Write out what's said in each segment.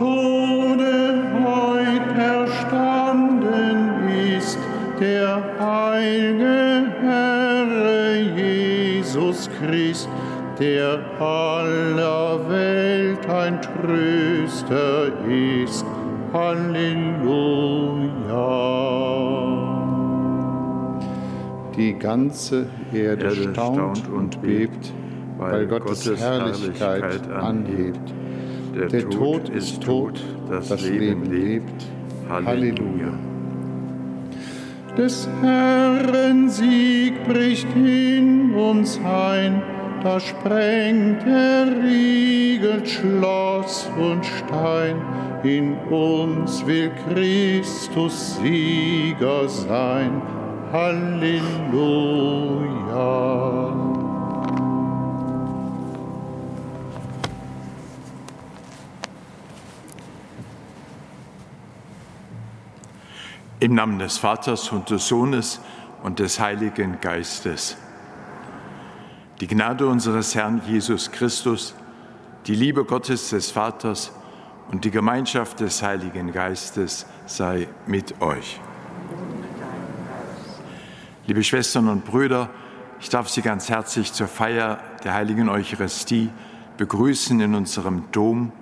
Tode heut erstanden ist, der heilige Herr Jesus Christ, der aller Welt ein Tröster ist. Halleluja. Die ganze Erde, Erde staunt und bebt, weil Gottes Herrlichkeit anhebt. Der, Tod ist tot, das, Leben lebt. Halleluja. Des Herrn Sieg bricht in uns ein, da sprengt er Riegel, Schloss und Stein. In uns will Christus Sieger sein. Halleluja. Im Namen des Vaters und des Sohnes und des Heiligen Geistes. Die Gnade unseres Herrn Jesus Christus, die Liebe Gottes des Vaters und die Gemeinschaft des Heiligen Geistes sei mit euch. Liebe Schwestern und Brüder, ich darf Sie ganz herzlich zur Feier der heiligen Eucharistie begrüßen in unserem Dom.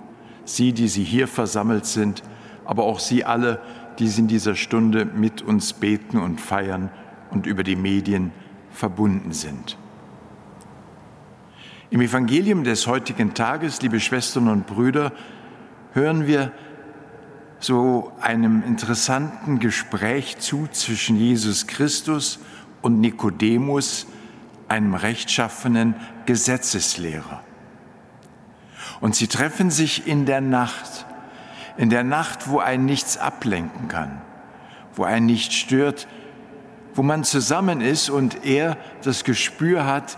Sie, die Sie hier versammelt sind, aber auch Sie alle, die Sie in dieser Stunde mit uns beten und feiern und über die Medien verbunden sind. Im Evangelium des heutigen Tages, liebe Schwestern und Brüder, hören wir so einem interessanten Gespräch zu zwischen Jesus Christus und Nikodemus, einem rechtschaffenen Gesetzeslehrer. Und sie treffen sich in der Nacht, in der Nacht, wo ein nichts ablenken kann, wo ein nicht stört, wo man zusammen ist und er das Gespür hat,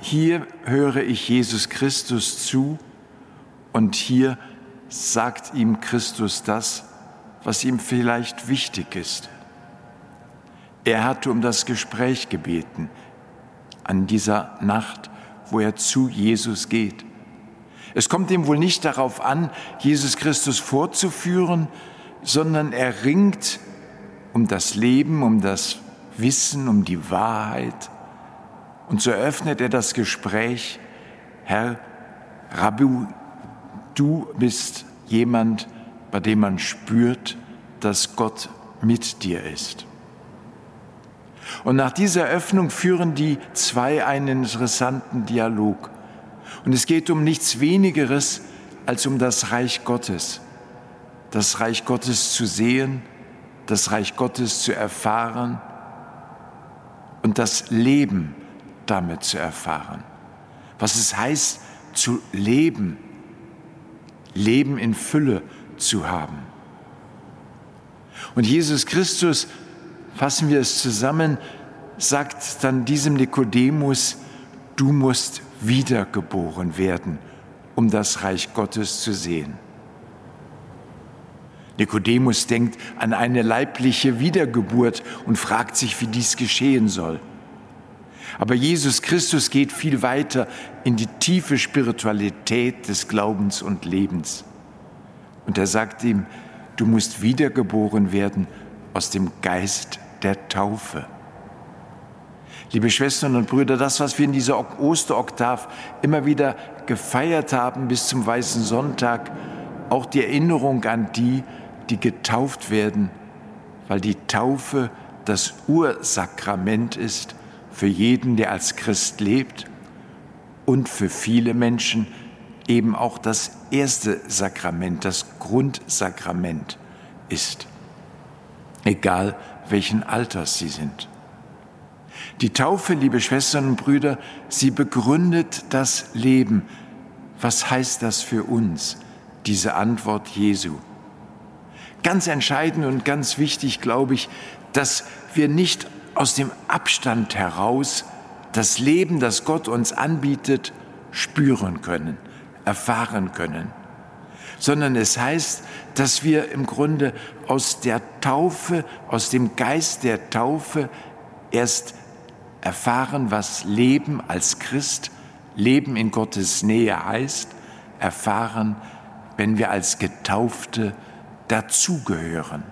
hier höre ich Jesus Christus zu und hier sagt ihm Christus das, was ihm vielleicht wichtig ist. Er hatte um das Gespräch gebeten an dieser Nacht, wo er zu Jesus geht. Es kommt ihm wohl nicht darauf an, Jesus Christus vorzuführen, sondern er ringt um das Leben, um das Wissen, um die Wahrheit. Und so eröffnet er das Gespräch, Herr Rabbi, du bist jemand, bei dem man spürt, dass Gott mit dir ist. Und nach dieser Öffnung führen die zwei einen interessanten Dialog. Und es geht um nichts Wenigeres als um das Reich Gottes. Das Reich Gottes zu sehen, das Reich Gottes zu erfahren und das Leben damit zu erfahren. Was es heißt, zu leben, Leben in Fülle zu haben. Und Jesus Christus, fassen wir es zusammen, sagt dann diesem Nikodemus, du musst wiedergeboren werden, um das Reich Gottes zu sehen. Nikodemus denkt an eine leibliche Wiedergeburt und fragt sich, wie dies geschehen soll. Aber Jesus Christus geht viel weiter in die tiefe Spiritualität des Glaubens und Lebens. Und er sagt ihm, du musst wiedergeboren werden aus dem Geist der Taufe. Liebe Schwestern und Brüder, das, was wir in dieser Osteroktav immer wieder gefeiert haben bis zum Weißen Sonntag, auch die Erinnerung an die, die getauft werden, weil die Taufe das Ursakrament ist für jeden, der als Christ lebt und für viele Menschen eben auch das erste Sakrament, das Grundsakrament ist, egal welchen Alters sie sind. Die Taufe, liebe Schwestern und Brüder, sie begründet das Leben. Was heißt das für uns, diese Antwort Jesu? Ganz entscheidend und ganz wichtig, glaube ich, dass wir nicht aus dem Abstand heraus das Leben, das Gott uns anbietet, spüren können, erfahren können, sondern es heißt, dass wir im Grunde aus der Taufe, aus dem Geist der Taufe erst erfahren, was Leben als Christ, Leben in Gottes Nähe heißt, erfahren, wenn wir als Getaufte dazugehören.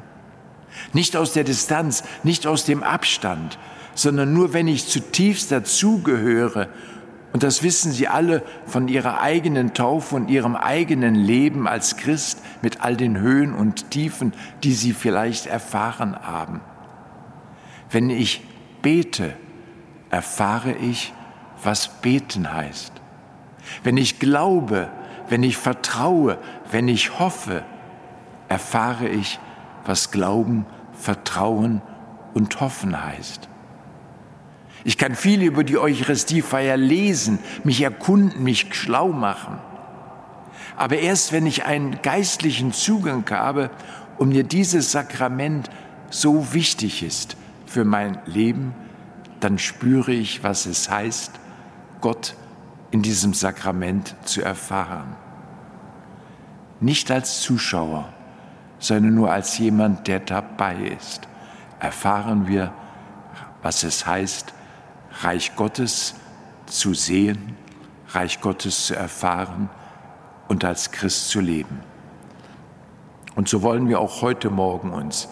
Nicht aus der Distanz, nicht aus dem Abstand, sondern nur wenn ich zutiefst dazugehöre. Und das wissen Sie alle von Ihrer eigenen Taufe und Ihrem eigenen Leben als Christ mit all den Höhen und Tiefen, die Sie vielleicht erfahren haben. Wenn ich bete, erfahre ich, was beten heißt. Wenn ich glaube, wenn ich vertraue, wenn ich hoffe, erfahre ich, was Glauben, Vertrauen und Hoffen heißt. Ich kann viel über die Eucharistiefeier lesen, mich erkunden, mich schlau machen. Aber erst wenn ich einen geistlichen Zugang habe und mir dieses Sakrament so wichtig ist für mein Leben, dann spüre ich, was es heißt, Gott in diesem Sakrament zu erfahren. Nicht als Zuschauer, sondern nur als jemand, der dabei ist, erfahren wir, was es heißt, Reich Gottes zu sehen, Reich Gottes zu erfahren und als Christ zu leben. Und so wollen wir auch heute Morgen uns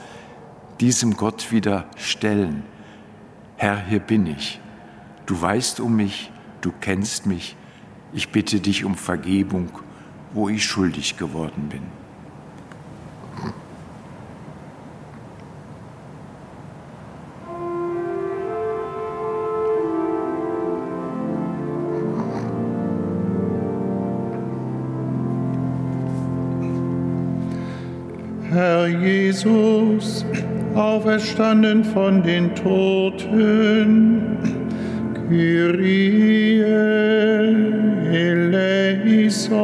diesem Gott wieder stellen. Herr, hier bin ich. Du weißt um mich, du kennst mich. Ich bitte dich um Vergebung, wo ich schuldig geworden bin. Herr Jesus, auferstanden von den Toten, Kyrie eleison.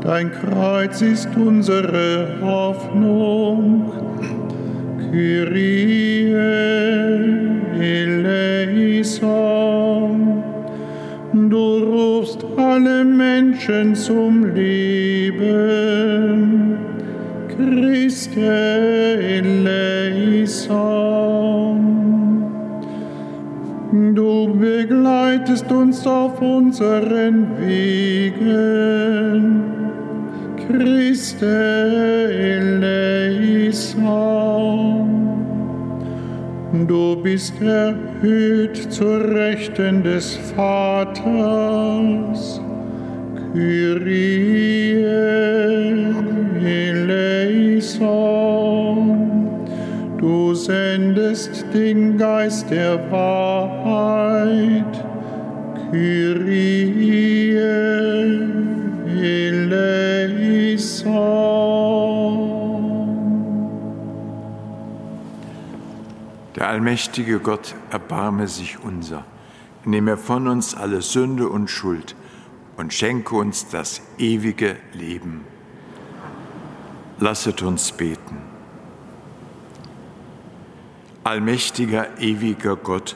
Dein Kreuz ist unsere Hoffnung, Kyrie eleison. Du rufst alle Menschen zum eleison. Du begleitest uns auf unseren Wegen, Christe eleison. Du bist erhöht zur Rechten des Vaters, Kyrie eleison. Sendest den Geist der Wahrheit, Kyrie eleison. Der allmächtige Gott erbarme sich unser, nehme von uns alle Sünde und Schuld und schenke uns das ewige Leben. Lasset uns beten. Allmächtiger, ewiger Gott,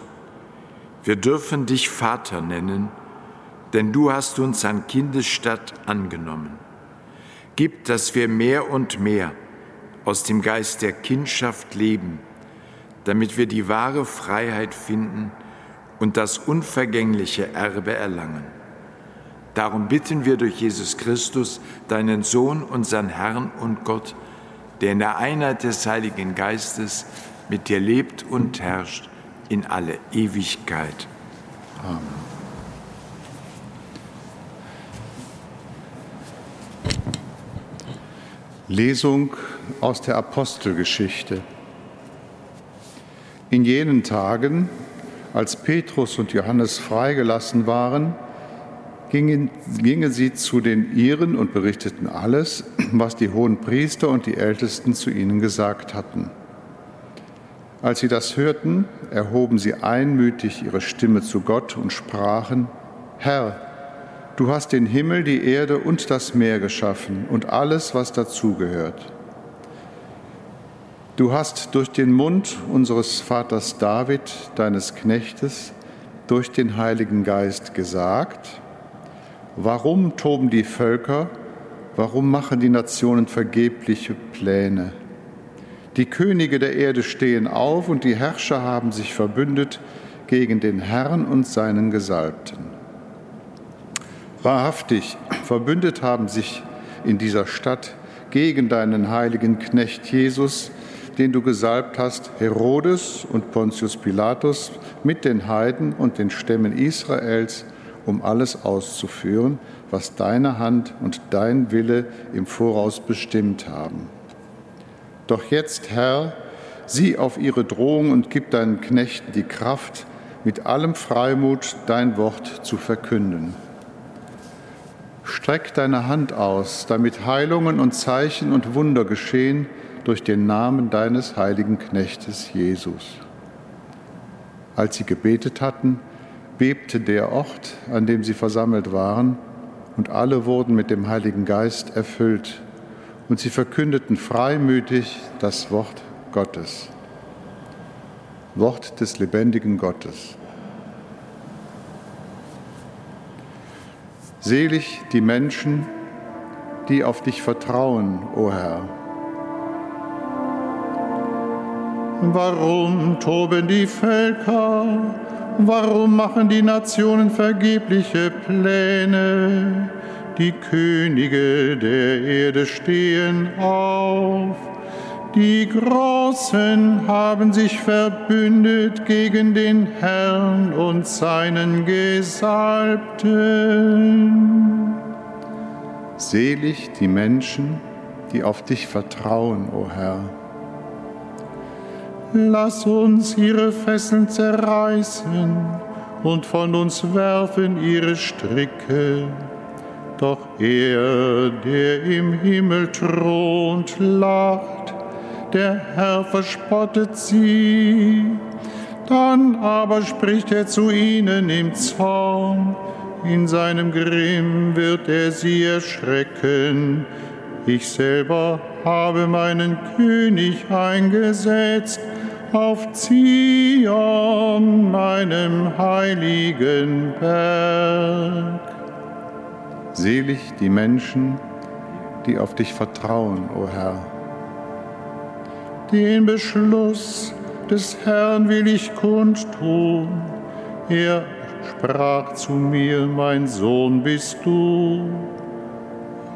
wir dürfen dich Vater nennen, denn du hast uns an Kindesstatt angenommen. Gib, dass wir mehr und mehr aus dem Geist der Kindschaft leben, damit wir die wahre Freiheit finden und das unvergängliche Erbe erlangen. Darum bitten wir durch Jesus Christus, deinen Sohn, unseren Herrn und Gott, der in der Einheit des Heiligen Geistes mit dir lebt und herrscht in alle Ewigkeit. Amen. Lesung aus der Apostelgeschichte. In jenen Tagen, als Petrus und Johannes freigelassen waren, gingen, gingen sie zu den Iren und berichteten alles, was die hohen Priester und die Ältesten zu ihnen gesagt hatten. Als sie das hörten, erhoben sie einmütig ihre Stimme zu Gott und sprachen, Herr, du hast den Himmel, die Erde und das Meer geschaffen und alles, was dazugehört. Du hast durch den Mund unseres Vaters David, deines Knechtes, durch den Heiligen Geist gesagt, Warum toben die Völker? Warum machen die Nationen vergebliche Pläne? Die Könige der Erde stehen auf und die Herrscher haben sich verbündet gegen den Herrn und seinen Gesalbten. Wahrhaftig, verbündet haben sich in dieser Stadt gegen deinen heiligen Knecht Jesus, den du gesalbt hast, Herodes und Pontius Pilatus mit den Heiden und den Stämmen Israels, um alles auszuführen, was deine Hand und dein Wille im Voraus bestimmt haben. Doch jetzt, Herr, sieh auf ihre Drohung und gib deinen Knechten die Kraft, mit allem Freimut dein Wort zu verkünden. Streck deine Hand aus, damit Heilungen und Zeichen und Wunder geschehen durch den Namen deines heiligen Knechtes Jesus. Als sie gebetet hatten, bebte der Ort, an dem sie versammelt waren, und alle wurden mit dem Heiligen Geist erfüllt, und sie verkündeten freimütig das Wort Gottes. Wort des lebendigen Gottes. Selig die Menschen, die auf dich vertrauen, o Herr. Warum toben die Völker? Warum machen die Nationen vergebliche Pläne? Die Könige der Erde stehen auf. Die Großen haben sich verbündet gegen den Herrn und seinen Gesalbten. Selig die Menschen, die auf dich vertrauen, o Herr. Lass uns ihre Fesseln zerreißen und von uns werfen ihre Stricke. Doch er, der im Himmel thront, lacht der Herr verspottet sie. Dann aber spricht er zu ihnen im Zorn, in seinem Grimm wird er sie erschrecken. Ich selber habe meinen König eingesetzt auf Zion, meinem heiligen Berg. Selig die Menschen, die auf dich vertrauen, o Herr. Den Beschluss des Herrn will ich kundtun. Er sprach zu mir, mein Sohn bist du.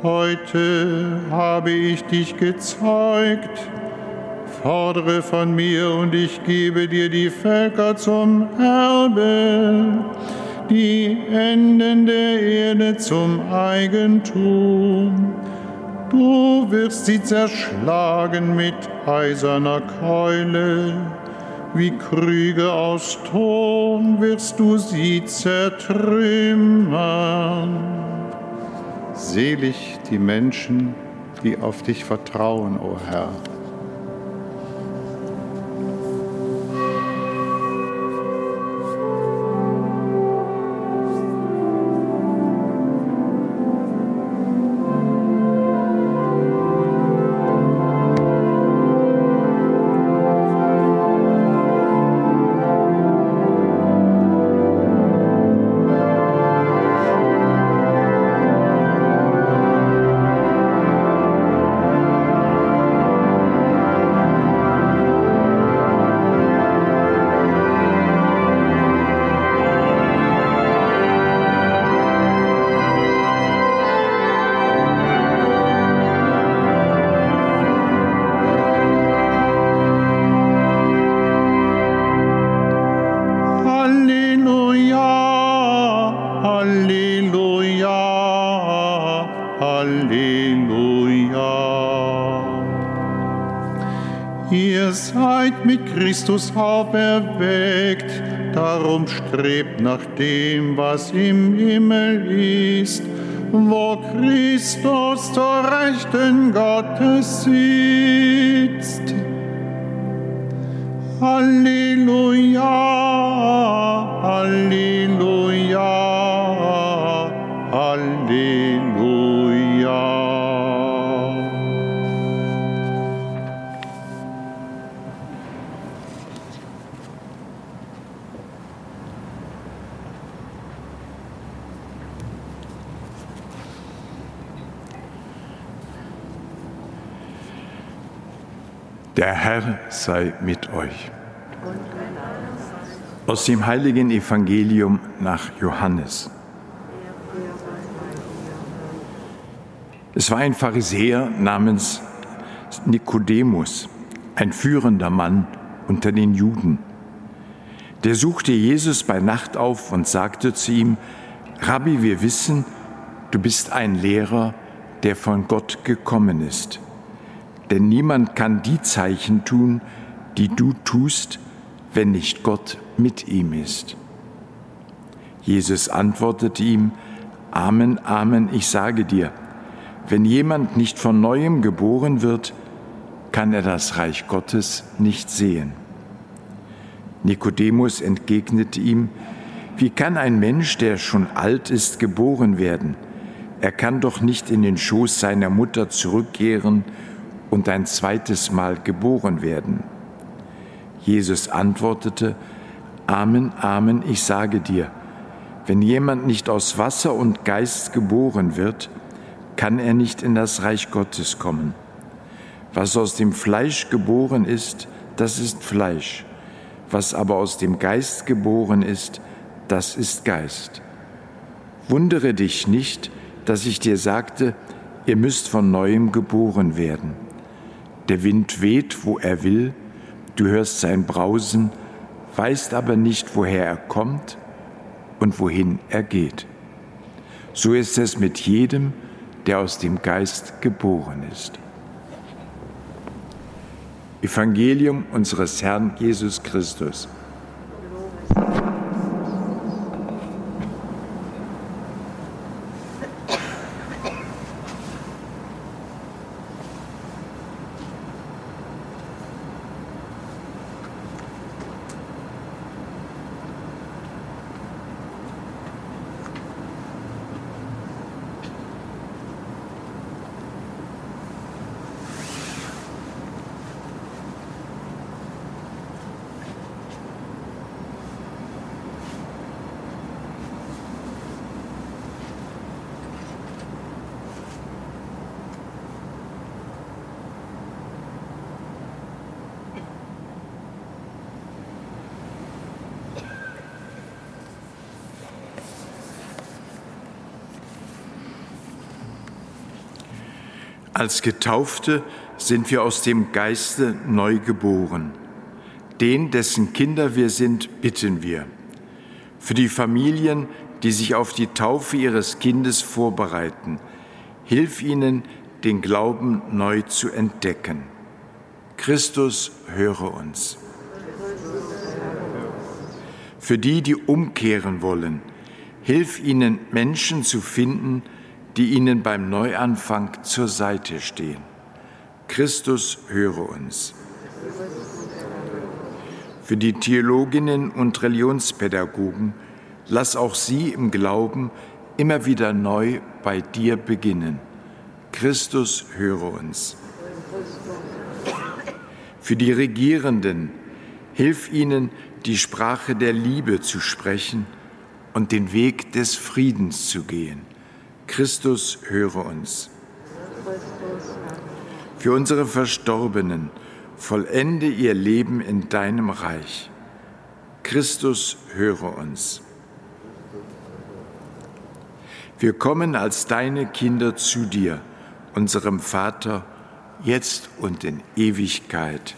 Heute habe ich dich gezeugt. Fordere von mir und ich gebe dir die Völker zum Erbe, die Enden der Erde zum Eigentum Du wirst sie zerschlagen mit eiserner Keule, wie Krüge aus Ton wirst du sie zertrümmern. Selig die Menschen, die auf dich vertrauen, o Herr. Christus auferweckt, darum strebt nach dem, was im Himmel ist, wo Christus zur Rechten Gottes sitzt. Halleluja, Halleluja, Herr sei mit euch. Aus dem heiligen Evangelium nach Johannes. Es war ein Pharisäer namens Nikodemus, ein führender Mann unter den Juden. Der suchte Jesus bei Nacht auf und sagte zu ihm, Rabbi, wir wissen, du bist ein Lehrer, der von Gott gekommen ist. Denn niemand kann die Zeichen tun, die du tust, wenn nicht Gott mit ihm ist. Jesus antwortete ihm, Amen, Amen, ich sage dir, wenn jemand nicht von neuem geboren wird, kann er das Reich Gottes nicht sehen. Nikodemus entgegnete ihm, wie kann ein Mensch, der schon alt ist, geboren werden? Er kann doch nicht in den Schoß seiner Mutter zurückkehren und ein zweites Mal geboren werden. Jesus antwortete, Amen, Amen, ich sage dir, wenn jemand nicht aus Wasser und Geist geboren wird, kann er nicht in das Reich Gottes kommen. Was aus dem Fleisch geboren ist, das ist Fleisch. Was aber aus dem Geist geboren ist, das ist Geist. Wundere dich nicht, dass ich dir sagte, ihr müsst von neuem geboren werden. Der Wind weht, wo er will, du hörst sein Brausen, weißt aber nicht, woher er kommt und wohin er geht. So ist es mit jedem, der aus dem Geist geboren ist. Evangelium unseres Herrn Jesus Christus. Als Getaufte sind wir aus dem Geiste neu geboren. Den, dessen Kinder wir sind, bitten wir. Für die Familien, die sich auf die Taufe ihres Kindes vorbereiten, hilf ihnen, den Glauben neu zu entdecken. Christus, höre uns. Für die, die umkehren wollen, hilf ihnen, Menschen zu finden, die ihnen beim Neuanfang zur Seite stehen. Christus, höre uns. Für die Theologinnen und Religionspädagogen, lass auch sie im Glauben immer wieder neu bei dir beginnen. Christus, höre uns. Für die Regierenden, hilf ihnen, die Sprache der Liebe zu sprechen und den Weg des Friedens zu gehen. Christus, höre uns. Für unsere Verstorbenen, vollende ihr Leben in deinem Reich. Christus, höre uns. Wir kommen als deine Kinder zu dir, unserem Vater, jetzt und in Ewigkeit.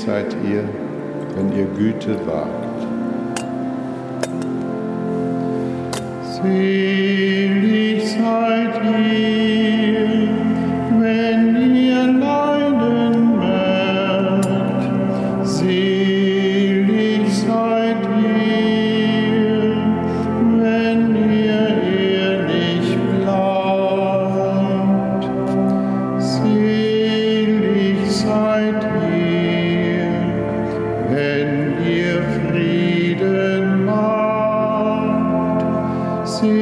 Seid ihr, wenn ihr Güte wagt.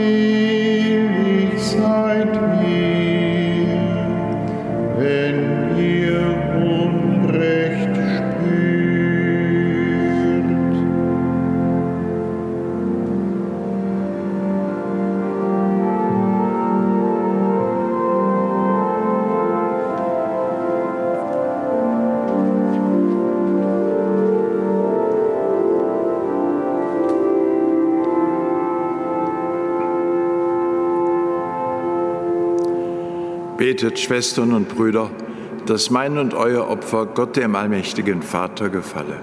Spirit, Betet, Schwestern und Brüder, dass mein und euer Opfer Gott dem allmächtigen Vater gefalle.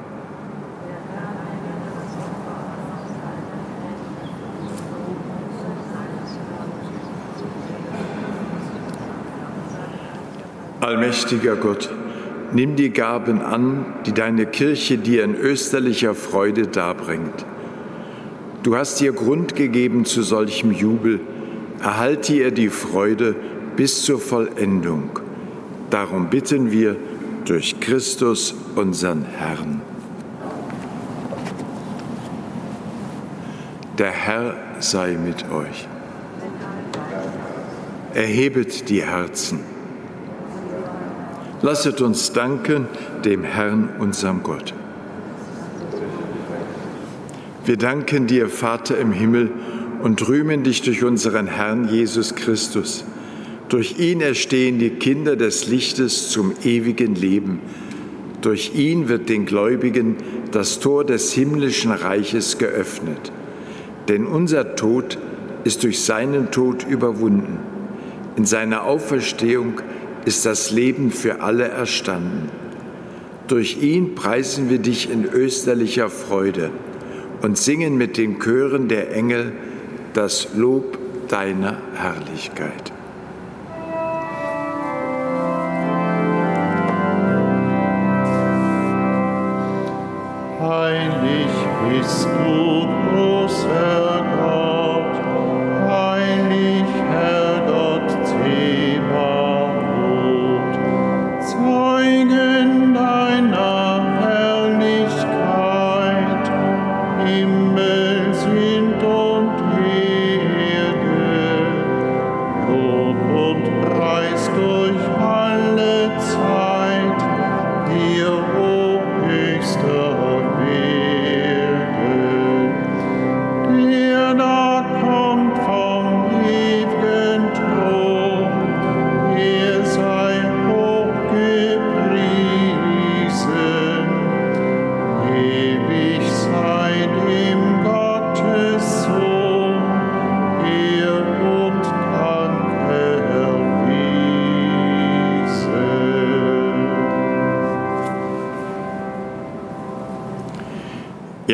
Allmächtiger Gott, nimm die Gaben an, die deine Kirche dir in österlicher Freude darbringt. Du hast ihr Grund gegeben zu solchem Jubel, erhalte ihr die Freude, bis zur Vollendung. Darum bitten wir durch Christus, unseren Herrn. Der Herr sei mit euch. Erhebet die Herzen. Lasset uns danken dem Herrn, unserem Gott. Wir danken dir, Vater im Himmel, und rühmen dich durch unseren Herrn Jesus Christus durch ihn erstehen die Kinder des Lichtes zum ewigen Leben. Durch ihn wird den Gläubigen das Tor des himmlischen Reiches geöffnet. Denn unser Tod ist durch seinen Tod überwunden. In seiner Auferstehung ist das Leben für alle erstanden. Durch ihn preisen wir dich in österlicher Freude und singen mit den Chören der Engel das Lob deiner Herrlichkeit.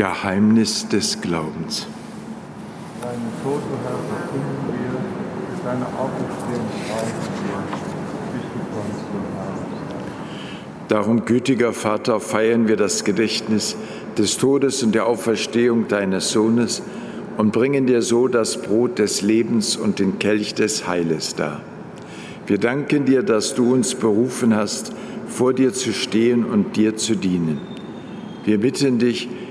Geheimnis des Glaubens. Deinen Tod, o Herr, verkünden wir, deine Auferstehung Darum, gütiger Vater, feiern wir das Gedächtnis des Todes und der Auferstehung deines Sohnes und bringen dir so das Brot des Lebens und den Kelch des Heiles dar. Wir danken dir, dass du uns berufen hast, vor dir zu stehen und dir zu dienen. Wir bitten dich,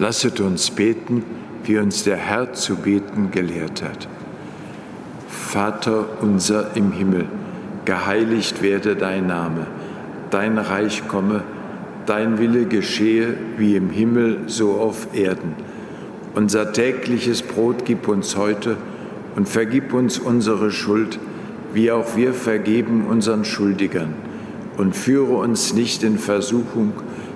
Lasset uns beten, wie uns der Herr zu beten gelehrt hat. Vater unser im Himmel, geheiligt werde dein Name, dein Reich komme, dein Wille geschehe wie im Himmel so auf Erden. Unser tägliches Brot gib uns heute und vergib uns unsere Schuld, wie auch wir vergeben unseren Schuldigern. Und führe uns nicht in Versuchung,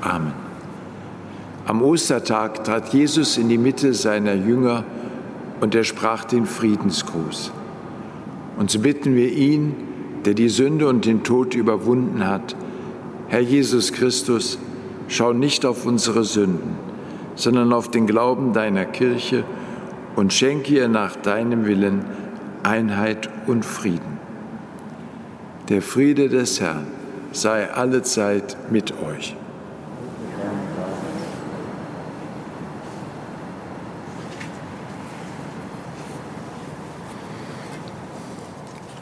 Amen. Am Ostertag trat Jesus in die Mitte seiner Jünger und er sprach den Friedensgruß. Und so bitten wir ihn, der die Sünde und den Tod überwunden hat, Herr Jesus Christus, schau nicht auf unsere Sünden, sondern auf den Glauben deiner Kirche und schenke ihr nach deinem Willen Einheit und Frieden. Der Friede des Herrn sei allezeit mit euch.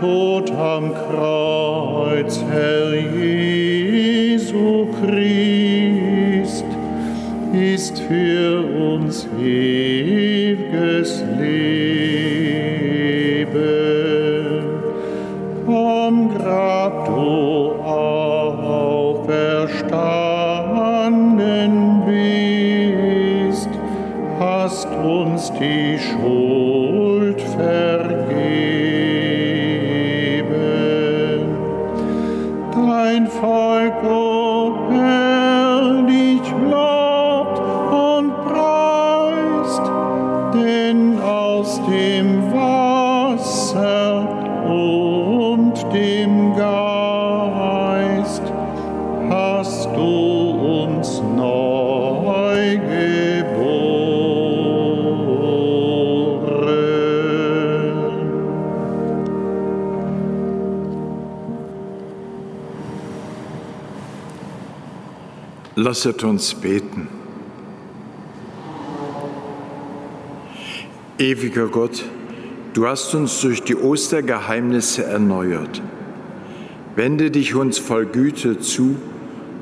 Tod am Kreuz, Herr Jesu Lasset uns beten. Ewiger Gott, du hast uns durch die Ostergeheimnisse erneuert. Wende dich uns voll Güte zu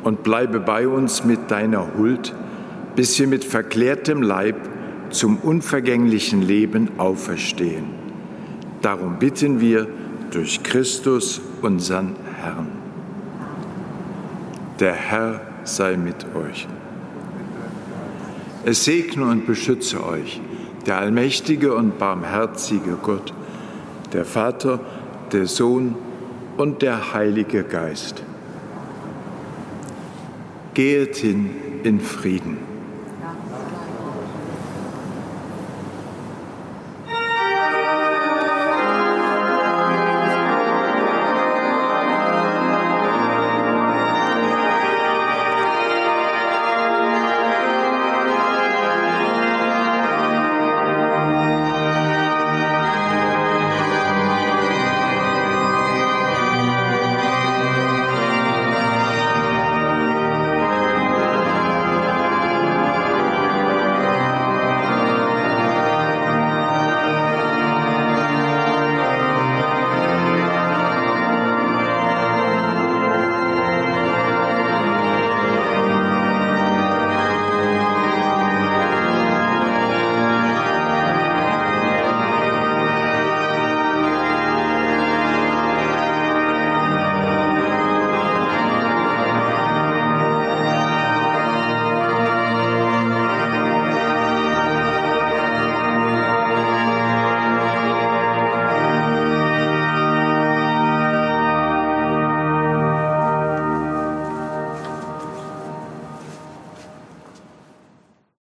und bleibe bei uns mit deiner Huld, bis wir mit verklärtem Leib zum unvergänglichen Leben auferstehen. Darum bitten wir durch Christus, unseren Herrn. Der Herr sei mit euch. Es segne und beschütze euch der allmächtige und barmherzige Gott, der Vater, der Sohn und der Heilige Geist. Gehet hin in Frieden.